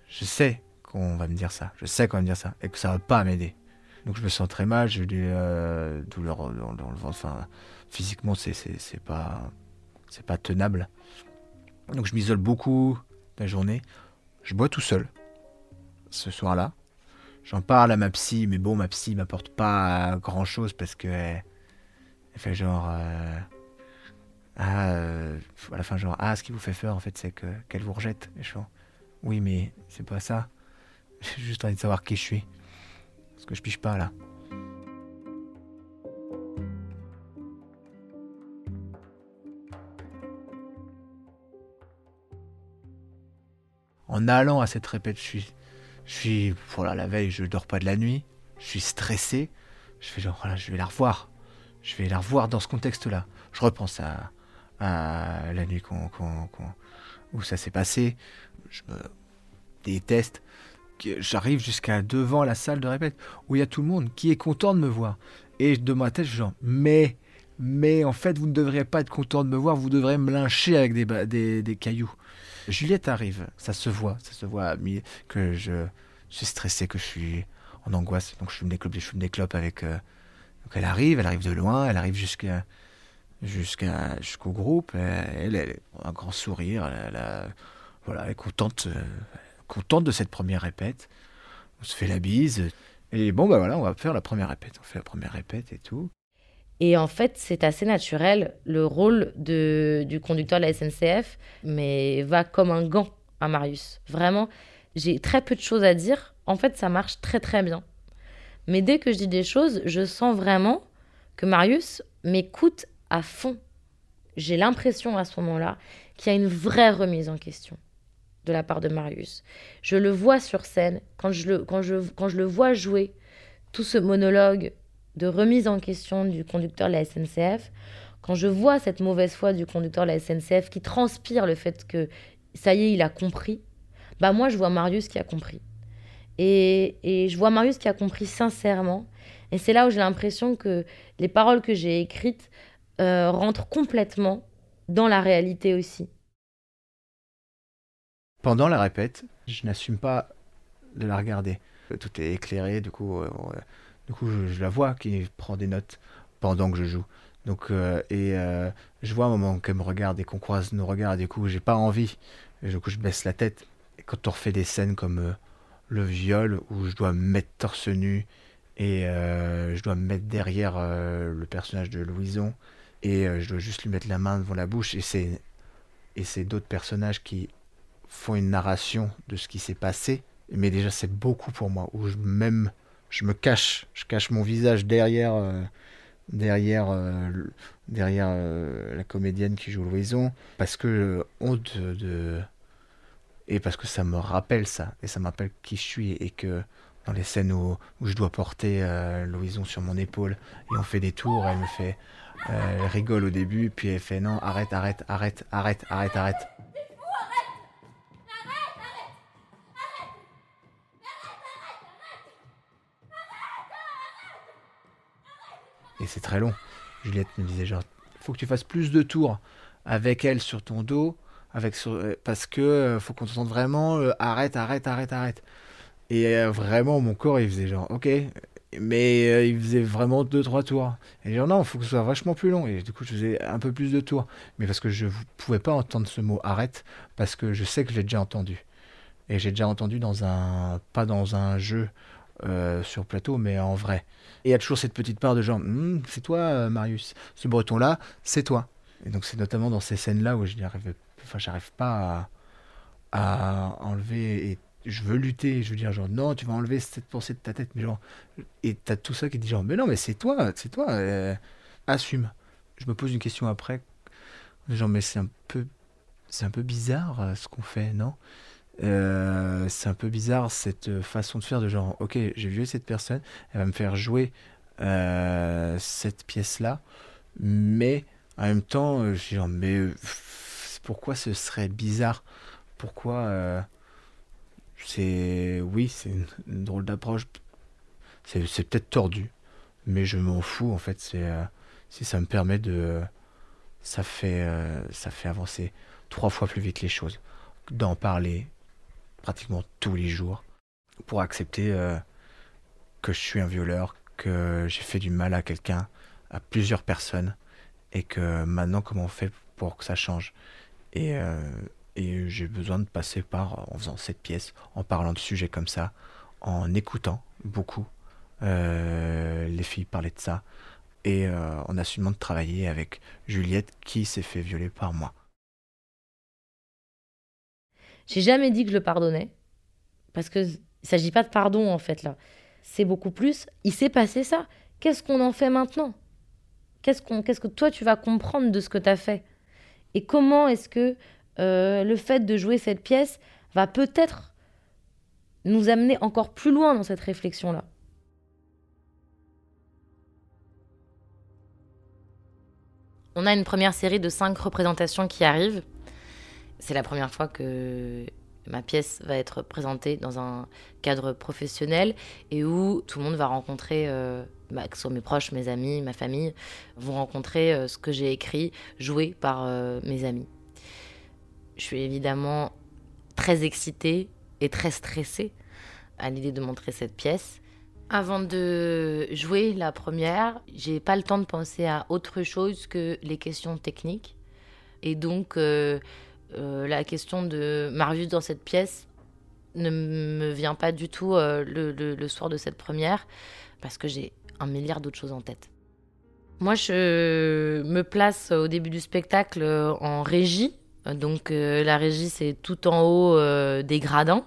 Je sais qu'on va me dire ça, je sais qu'on va me dire ça, et que ça va pas m'aider. Donc je me sens très mal, j'ai des euh, douleurs dans, le ventre, enfin, physiquement, c'est, pas, c'est pas tenable. Donc je m'isole beaucoup la journée. Je bois tout seul, ce soir-là. J'en parle à ma psy, mais bon, ma psy m'apporte pas grand chose parce que elle, fait genre. Euh, ah, euh, à la fin, genre, ah, ce qui vous fait peur, en fait, c'est que qu'elle vous rejette. Et je oui, mais c'est pas ça. J'ai juste envie de savoir qui je suis. Parce que je piche pas là. En allant à cette répète, je suis je suis, voilà, la veille, je dors pas de la nuit. Je suis stressé. Je fais genre, voilà, je vais la revoir. Je vais la revoir dans ce contexte-là. Je repense à, la nuit où ça s'est passé. Je me déteste. J'arrive jusqu'à devant la salle de répète où il y a tout le monde qui est content de me voir. Et de ma tête, je genre, mais, mais en fait, vous ne devriez pas être content de me voir, vous devrez me lyncher avec des, des, des cailloux. Juliette arrive, ça se voit, ça se voit que je, suis stressé, que je suis en angoisse. Donc je fume des je fume des avec. Euh, donc elle arrive, elle arrive de loin, elle arrive jusqu'à jusqu'à jusqu'au groupe. Elle, elle, a un grand sourire, elle, voilà, est contente, euh, contente de cette première répète. On se fait la bise. Et bon, bah voilà, on va faire la première répète. On fait la première répète et tout. Et en fait, c'est assez naturel. Le rôle de, du conducteur de la SNCF mais va comme un gant à Marius. Vraiment, j'ai très peu de choses à dire. En fait, ça marche très très bien. Mais dès que je dis des choses, je sens vraiment que Marius m'écoute à fond. J'ai l'impression à ce moment-là qu'il y a une vraie remise en question de la part de Marius. Je le vois sur scène, quand je le, quand je, quand je le vois jouer tout ce monologue de remise en question du conducteur de la SNCF, quand je vois cette mauvaise foi du conducteur de la SNCF qui transpire le fait que ça y est, il a compris, bah moi je vois Marius qui a compris. Et, et je vois Marius qui a compris sincèrement. Et c'est là où j'ai l'impression que les paroles que j'ai écrites euh, rentrent complètement dans la réalité aussi. Pendant la répète, je n'assume pas de la regarder. Tout est éclairé, du coup, euh, du coup, je, la vois qui prend des notes pendant que je joue. Donc, euh, et euh, je vois un moment qu'elle me regarde et qu'on croise nos regards, du coup, j'ai pas envie. Et du coup, je baisse la tête quand on refait des scènes comme euh, le viol, où je dois me mettre torse nu et je dois me mettre derrière le personnage de Louison et je dois juste lui mettre la main devant la bouche et c'est et c'est d'autres personnages qui font une narration de ce qui s'est passé mais déjà c'est beaucoup pour moi où je même je me cache je cache mon visage derrière derrière derrière la comédienne qui joue Louison parce que honte de et parce que ça me rappelle ça, et ça m'appelle qui je suis, et que dans les scènes où, où je dois porter euh, Louison sur mon épaule, et on fait des tours, elle me fait, euh, elle rigole au début, puis elle fait non, arrête, arrête, arrête, arrête, arrête, arrête. Et c'est très long. Juliette me disait genre, faut que tu fasses plus de tours avec elle sur ton dos avec euh, parce que euh, faut qu'on se sente vraiment euh, arrête, arrête, arrête, arrête. Et vraiment, mon corps, il faisait genre, ok, mais il faisait vraiment deux, trois tours. Et genre, non, faut que ce soit vachement plus long. Et du coup, je faisais un peu plus de tours. Mais parce que je pouvais pas entendre ce mot arrête, parce que je sais que je l'ai déjà entendu. Et j'ai déjà entendu dans un, pas dans un jeu sur plateau, mais en vrai. Et il y a toujours cette petite part de genre, hmm, c'est toi, Marius. Ce breton-là, c'est toi. Et donc, c'est notamment dans ces scènes-là où je enfin, j'arrive pas à, enlever et je veux lutter, je veux dire genre non, tu vas enlever cette pensée de ta tête, mais genre et t'as tout ça qui dit genre mais non mais c'est toi, c'est toi, euh, assume. Je me pose une question après, genre mais c'est un peu c'est un peu bizarre euh, ce qu'on fait, non? Euh, C'est un peu bizarre cette façon de faire de genre ok j'ai vu cette personne, elle va me faire jouer cette pièce là, mais en même temps je dis genre mais pourquoi ce serait bizarre? Pourquoi euh, c'est oui, c'est une, drôle d'approche. C'est, peut-être tordu, mais je m'en fous en fait. C'est euh, si ça me permet de, ça fait euh, ça fait avancer trois fois plus vite les choses, d'en parler pratiquement tous les jours pour accepter que je suis un violeur, que j'ai fait du mal à quelqu'un, à plusieurs personnes, et que maintenant comment on fait pour que ça change? Euh, et, j'ai besoin de passer par, en faisant cette pièce, en parlant de sujets comme ça, en écoutant beaucoup euh, les filles parler de ça, et euh, en assumant de travailler avec Juliette qui s'est fait violer par moi. J'ai jamais dit que je le pardonnais, parce que il s'agit pas de pardon en fait là. C'est beaucoup plus, il s'est passé ça. Qu'est-ce qu'on en fait maintenant? Qu'est-ce que toi tu vas comprendre de ce que tu as fait? Et comment est-ce que euh, le fait de jouer cette pièce va peut-être nous amener encore plus loin dans cette réflexion-là? On a une première série de cinq représentations qui arrivent. C'est la première fois que ma pièce va être présentée dans un cadre professionnel et où tout le monde va rencontrer euh, bah, que ce soit mes proches, mes amis, ma famille, vont rencontrer euh, ce que j'ai écrit, joué par euh, mes amis. Je suis évidemment très excitée et très stressée à l'idée de montrer cette pièce. Avant de jouer la première, j'ai pas le temps de penser à autre chose que les questions techniques. Et donc, euh, la question de Marius dans cette pièce ne me vient pas du tout le, soir de cette première, parce que j'ai un milliard d'autres choses en tête. Moi, je me place au début du spectacle en régie. Donc, euh, la régie, c'est tout en haut euh, des gradins.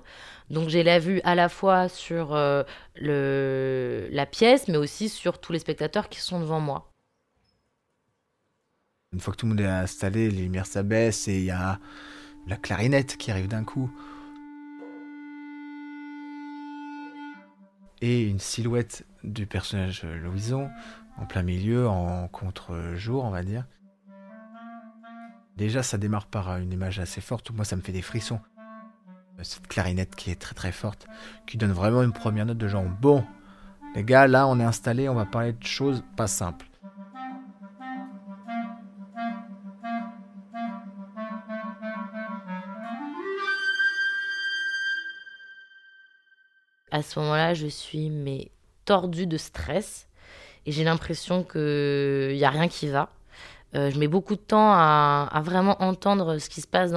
Donc, j'ai la vue à la fois sur euh, la pièce, mais aussi sur tous les spectateurs qui sont devant moi. Une fois que tout le monde est installé, les lumières s'abaissent et il y a la clarinette qui arrive d'un coup. et une silhouette du personnage Louison en plein milieu, en contre-jour, on va dire. Déjà, ça démarre par une image assez forte moi, ça me fait des frissons. Cette clarinette qui est très très forte, qui donne vraiment une première note de genre bon, les gars, là, on est installé, on va parler de choses pas simples. À ce moment-là, je suis mais tordue de stress et j'ai l'impression qu'il n'y a rien qui va. Euh, je mets beaucoup de temps à, vraiment entendre ce qui se passe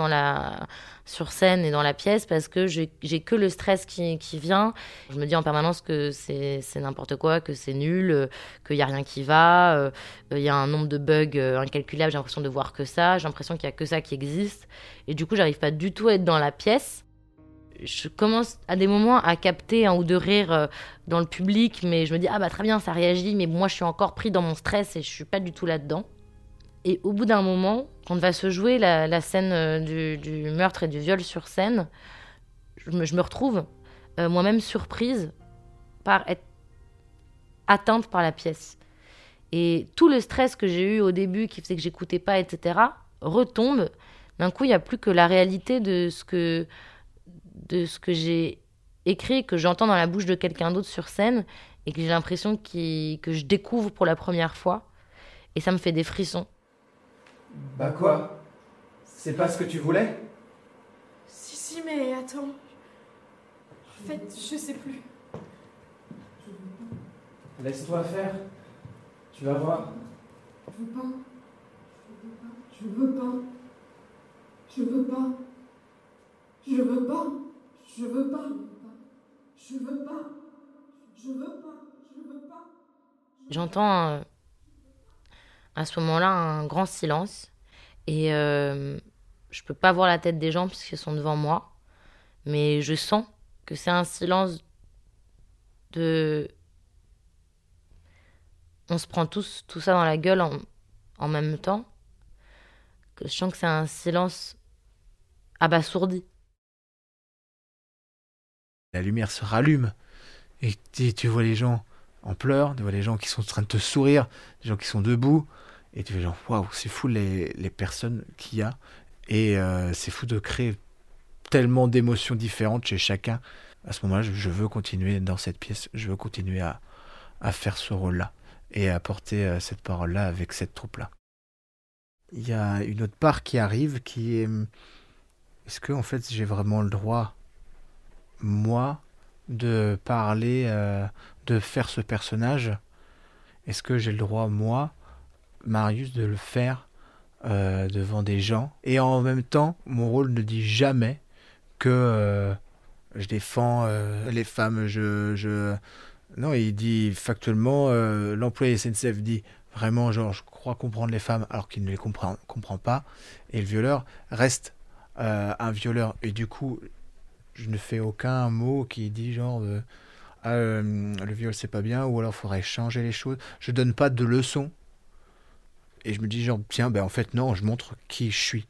sur scène et dans la pièce parce que j'ai que le stress qui, qui, vient. Je me dis en permanence que c'est n'importe quoi, que c'est nul, euh, qu'il n'y a rien qui va. Euh, il y a un nombre de bugs incalculable. J'ai l'impression de voir que ça. J'ai l'impression qu'il n'y a que ça qui existe. Et du coup, j'arrive pas du tout à être dans la pièce je commence à des moments à capter un ou deux rires dans le public, mais je me dis ah bah très bien ça réagit, mais moi je suis encore pris dans mon stress et je suis pas du tout là-dedans. Et au bout d'un moment, quand va se jouer la, scène euh, du, meurtre et du viol sur scène, je me, retrouve euh, moi-même surprise par être atteinte par la pièce. Et tout le stress que j'ai eu au début, qui faisait que j'écoutais pas, etc., retombe. D'un coup, il n'y a plus que la réalité de ce que, de ce que j'ai écrit, que j'entends dans la bouche de quelqu'un d'autre sur scène, et que j'ai l'impression que je découvre pour la première fois. Et ça me fait des frissons. Bah quoi? C'est pas ce que tu voulais? Si, si, mais attends. En fait, je sais plus. Laisse-toi faire. Tu vas voir. Je veux pas. Je veux pas. Je veux pas. Je veux pas. Je veux pas. Je veux pas. Je veux pas. Je veux pas. J'entends euh, à ce moment-là un grand silence. Et euh, je peux pas voir la tête des gens puisqu'ils sont devant moi. Mais je sens que c'est un silence de. On se prend tous tout ça dans la gueule en, en même temps. Que je sens que c'est un silence abasourdi. La lumière se rallume et tu vois les gens en pleurs, tu vois les gens qui sont en train de te sourire, des gens qui sont debout, et tu fais genre, waouh, c'est fou les, les personnes qu'il y a. Et euh, c'est fou de créer tellement d'émotions différentes chez chacun. À ce moment-là, je, veux continuer dans cette pièce, je veux continuer à, à faire ce rôle-là et à porter euh, cette parole-là avec cette troupe-là. Il y a une autre part qui arrive qui est est-ce que en fait j'ai vraiment le droit, moi, de parler, euh, de faire ce personnage Est-ce que j'ai le droit, moi, Marius de le faire euh, devant des gens? Et en même temps, mon rôle ne dit jamais que euh, je défends les femmes. Je, je... Non, il dit factuellement, l'employé SNCF dit vraiment, genre, je crois comprendre les femmes alors qu'il ne les comprend, comprend pas. Et le violeur reste un violeur. Et du coup, je ne fais aucun mot qui dit genre ah, le viol c'est pas bien ou alors faudrait changer les choses. Je donne pas de leçons et je me dis genre tiens ben en fait non je montre qui je suis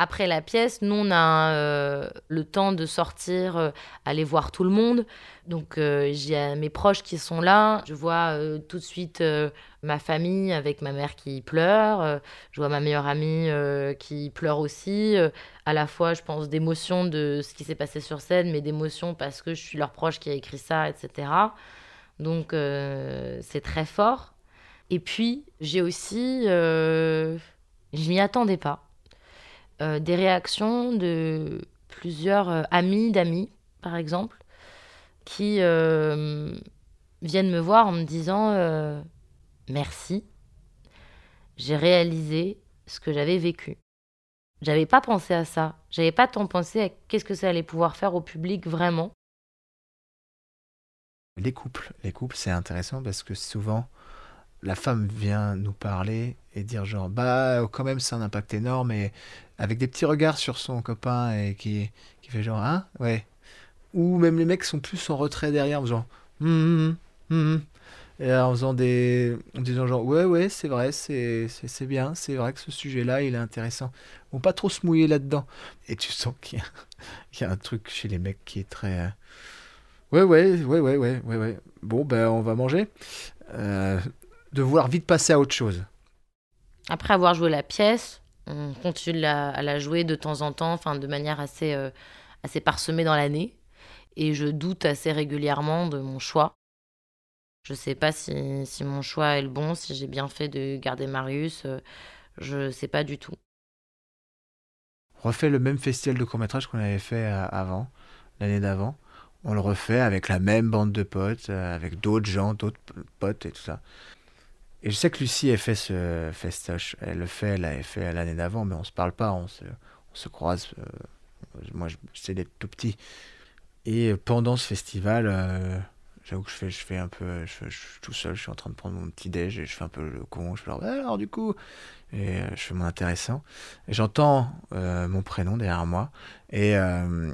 après la pièce, nous, on a euh, le temps de sortir, euh, aller voir tout le monde. Donc, euh, j'ai mes proches qui sont là. Je vois tout de suite ma famille avec ma mère qui pleure. je vois ma meilleure amie qui pleure aussi. à la fois, je pense, d'émotion de ce qui s'est passé sur scène, mais d'émotion parce que je suis leur proche qui a écrit ça, etc. Donc, c'est très fort. Et puis, j'ai aussi, euh, je m'y attendais pas, euh, des réactions de plusieurs euh, amis d'amis, par exemple, qui viennent me voir en me disant merci, j'ai réalisé ce que j'avais vécu. J'avais pas pensé à ça. J'avais pas tant pensé à qu'est-ce que ça allait pouvoir faire au public vraiment. Les couples, les couples, c'est intéressant parce que souvent, la femme vient nous parler et dire genre bah quand même c'est un impact énorme et avec des petits regards sur son copain et qui, qui fait genre hein ouais ou même les mecs sont plus en retrait derrière en faisant hum, hum, hum, en disant genre ouais ouais c'est vrai c'est c'est bien c'est vrai que ce sujet là il est intéressant bon pas trop se mouiller là dedans et tu sens qu'il y, a un truc chez les mecs qui est très euh, ouais ouais ouais ouais ouais ouais ouais bon ben on va manger euh, de vouloir vite passer à autre chose. Après avoir joué la pièce, on continue à la jouer de temps en temps, enfin de manière assez, euh, assez parsemée dans l'année. Et je doute assez régulièrement de mon choix. Je ne sais pas si, mon choix est le bon, si j'ai bien fait de garder Marius. Euh, je ne sais pas du tout. On refait le même festival de court-métrage qu'on avait fait euh, avant, l'année d'avant. On le refait avec la même bande de potes, avec d'autres gens, d'autres potes et tout ça. Et je sais que Lucie a fait ce festoche. Elle le fait, elle l'avait fait l'année d'avant, mais on se parle pas, on se, on se croise. euh, moi, je- c'est d'être tout petit. Et pendant ce festival, euh, j'avoue que je fais, je fais un peu, je, suis tout seul, je suis en train de prendre mon petit déj et je fais un peu le con. Je fais genre, alors du coup, et euh, je fais mon intéressant. Et j'entends euh, mon prénom derrière moi et, euh,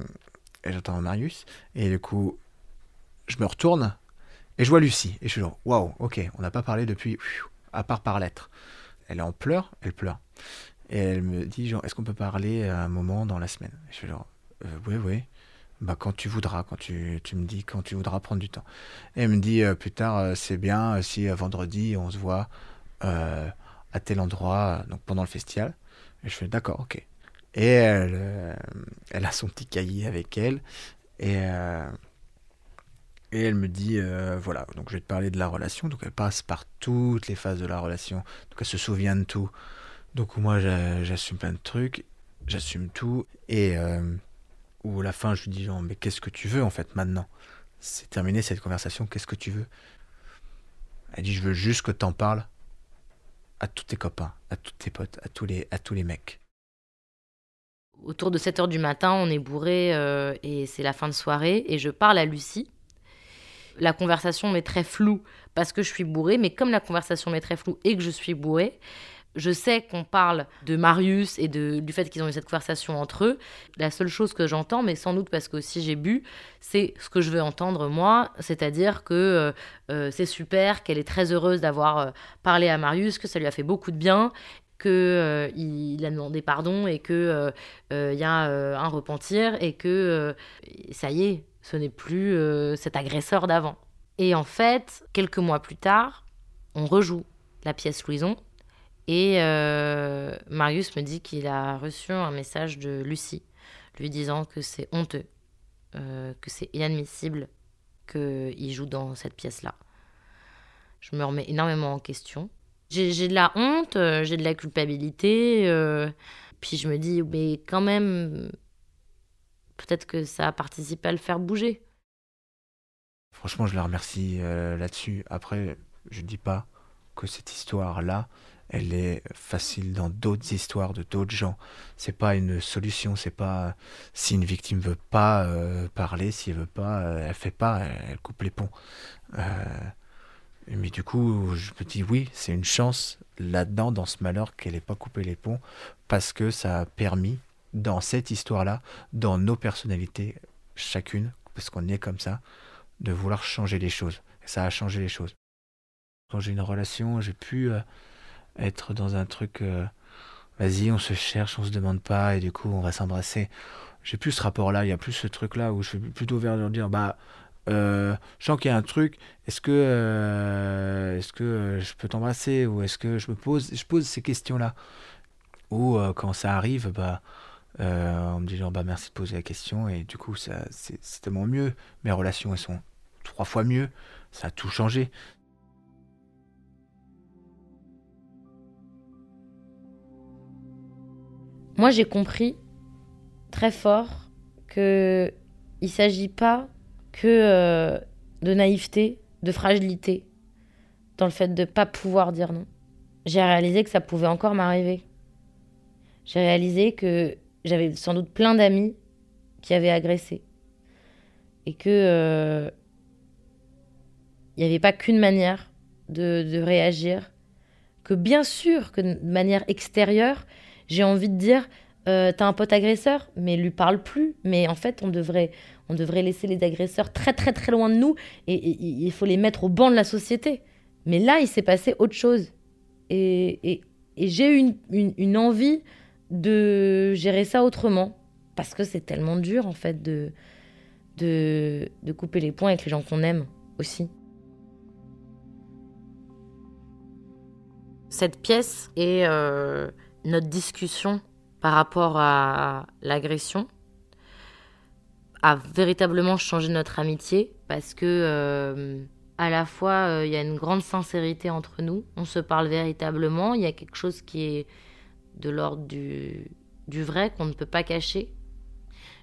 et j'entends Marius. Et du coup, je me retourne et je vois Lucie. Et je suis genre, waouh, ok, on n'a pas parlé depuis, à part par lettre. Elle est en pleurs, elle pleure. Et elle me dit, genre, est-ce qu'on peut parler à un moment dans la semaine? Je fais genre, Euh, oui, oui. Bah, quand tu voudras, quand tu, tu me dis quand tu voudras prendre du temps. Et elle me dit, euh, plus tard, euh, c'est bien euh, si vendredi, on se voit à tel endroit, donc pendant le festival. Et je fais, d'accord, ok. Et elle, elle a son petit cahier avec elle. Et, et elle me dit, voilà, donc je vais te parler de la relation. Donc elle passe par toutes les phases de la relation. Donc elle se souvient de tout. Donc moi, j'a- j'assume plein de trucs. J'assume tout. Et où à la fin, je lui dis, genre, mais qu'est-ce que tu veux en fait maintenant? C'est terminé cette conversation, qu'est-ce que tu veux? Elle dit, je veux juste que t'en parles à tous tes copains, à tous tes potes, à tous les, à tous les mecs. Autour de 7 heures du matin, on est bourré euh, et c'est la fin de soirée et je parle à Lucie. La conversation m'est très floue parce que je suis bourrée, mais comme la conversation m'est très floue et que je suis bourrée, je sais qu'on parle de Marius et de, du fait qu'ils ont eu cette conversation entre eux. La seule chose que j'entends, mais sans doute parce que aussi j'ai bu, c'est ce que je veux entendre moi, c'est-à-dire que euh, euh, c'est super, qu'elle est très heureuse d'avoir euh, parlé à Marius, que ça lui a fait beaucoup de bien, euh, il a demandé pardon et que euh, y a un repentir et que ça y est, ce n'est plus cet agresseur d'avant. Et en fait, quelques mois plus tard, on rejoue la pièce Louison et euh, Marius me dit qu'il a reçu un message de Lucie lui disant que c'est honteux, euh, que c'est inadmissible qu'il joue dans cette pièce-là. Je me remets énormément en question. J'ai de la honte, euh, j'ai de la culpabilité, puis je me dis, mais quand même, peut-être que ça a participé à le faire bouger. Franchement, je la remercie là-dessus. Après, je dis pas que cette histoire-là, elle est facile dans d'autres histoires de d'autres gens. C'est pas une solution. C'est pas si une victime veut pas euh, parler, si elle veut pas, euh, elle fait pas, elle, coupe les ponts. Euh, mais du coup, je me dis oui, c'est une chance là-dedans, dans ce malheur, qu'elle ait pas coupé les ponts, parce que ça a permis, dans cette histoire-là, dans nos personnalités, chacune, parce qu'on est comme ça, de vouloir changer les choses. Et ça a changé les choses. Quand j'ai une relation, j'ai pu euh, être dans un truc, euh, vas-y, on se cherche, on se demande pas, et du coup, on va s'embrasser. J'ai plus ce rapport-là, il y a plus ce truc-là où je suis plutôt vers leur dire, bah, euh, je sens qu'il y a un truc, est-ce que, euh, est-ce que euh, je peux t'embrasser, ou est-ce que je me pose, je pose ces questions-là. Ou quand ça arrive, bah, on me dit genre, bah, merci de poser la question, et du coup, ça, c'est, c'est tellement mieux. Mes relations, elles sont trois fois mieux. Ça a tout changé. Moi, j'ai compris très fort que il s'agit pas que euh, de naïveté, de fragilité dans le fait de pas pouvoir dire non. J'ai réalisé que ça pouvait encore m'arriver. J'ai réalisé que j'avais sans doute plein d'amis qui avaient agressé et que euh, il n'y avait pas qu'une manière de, réagir. Que bien sûr que de manière extérieure, j'ai envie de dire euh, t'as un pote agresseur, mais lui parle plus. Mais en fait, on devrait, on devrait laisser les agresseurs très très très loin de nous et, il faut les mettre au banc de la société. Mais là, il s'est passé autre chose. Et, j'ai eu une, envie de gérer ça autrement. Parce que c'est tellement dur, en fait, de, de, de couper les points avec les gens qu'on aime aussi. Cette pièce est euh, notre discussion par rapport à l'agression a véritablement changé notre amitié parce que euh, à la fois euh, il y a une grande sincérité entre nous, on se parle véritablement, il y a quelque chose qui est de l'ordre du, vrai qu'on ne peut pas cacher.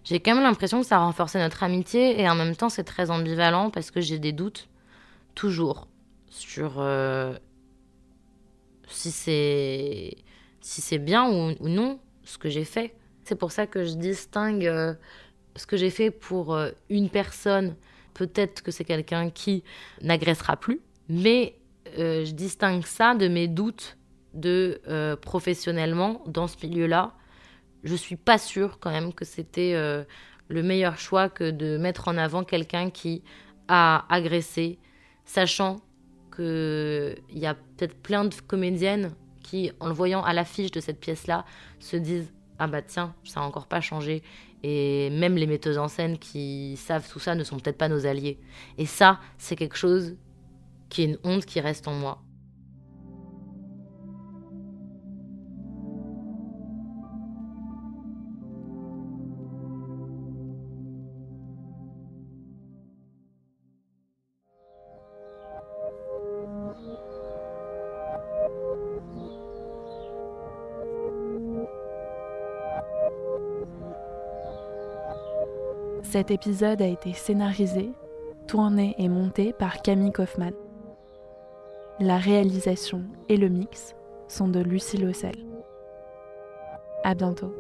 J'ai quand même l'impression que ça a renforcé notre amitié et en même temps c'est très ambivalent parce que j'ai des doutes toujours sur euh, si c'est si c'est bien ou, non ce que j'ai fait. C'est pour ça que je distingue euh, ce que j'ai fait pour euh, une personne. Peut-être que c'est quelqu'un qui n'agressera plus, mais euh, je distingue ça de mes doutes de professionnellement dans ce milieu-là. Je suis pas sûre quand même que c'était le meilleur choix que de mettre en avant quelqu'un qui a agressé, sachant qu'il y a peut-être plein de comédiennes qui, en le voyant à l'affiche de cette pièce-là, se disent Ah bah tiens, ça n'a encore pas changé. Et même les metteuses en scène qui savent tout ça ne sont peut-être pas nos alliés. Et ça, c'est quelque chose qui est une honte qui reste en moi. Cet épisode a été scénarisé, tourné et monté par Camille Kaufmann. La réalisation et le mix sont de Lucie Lossel. À bientôt.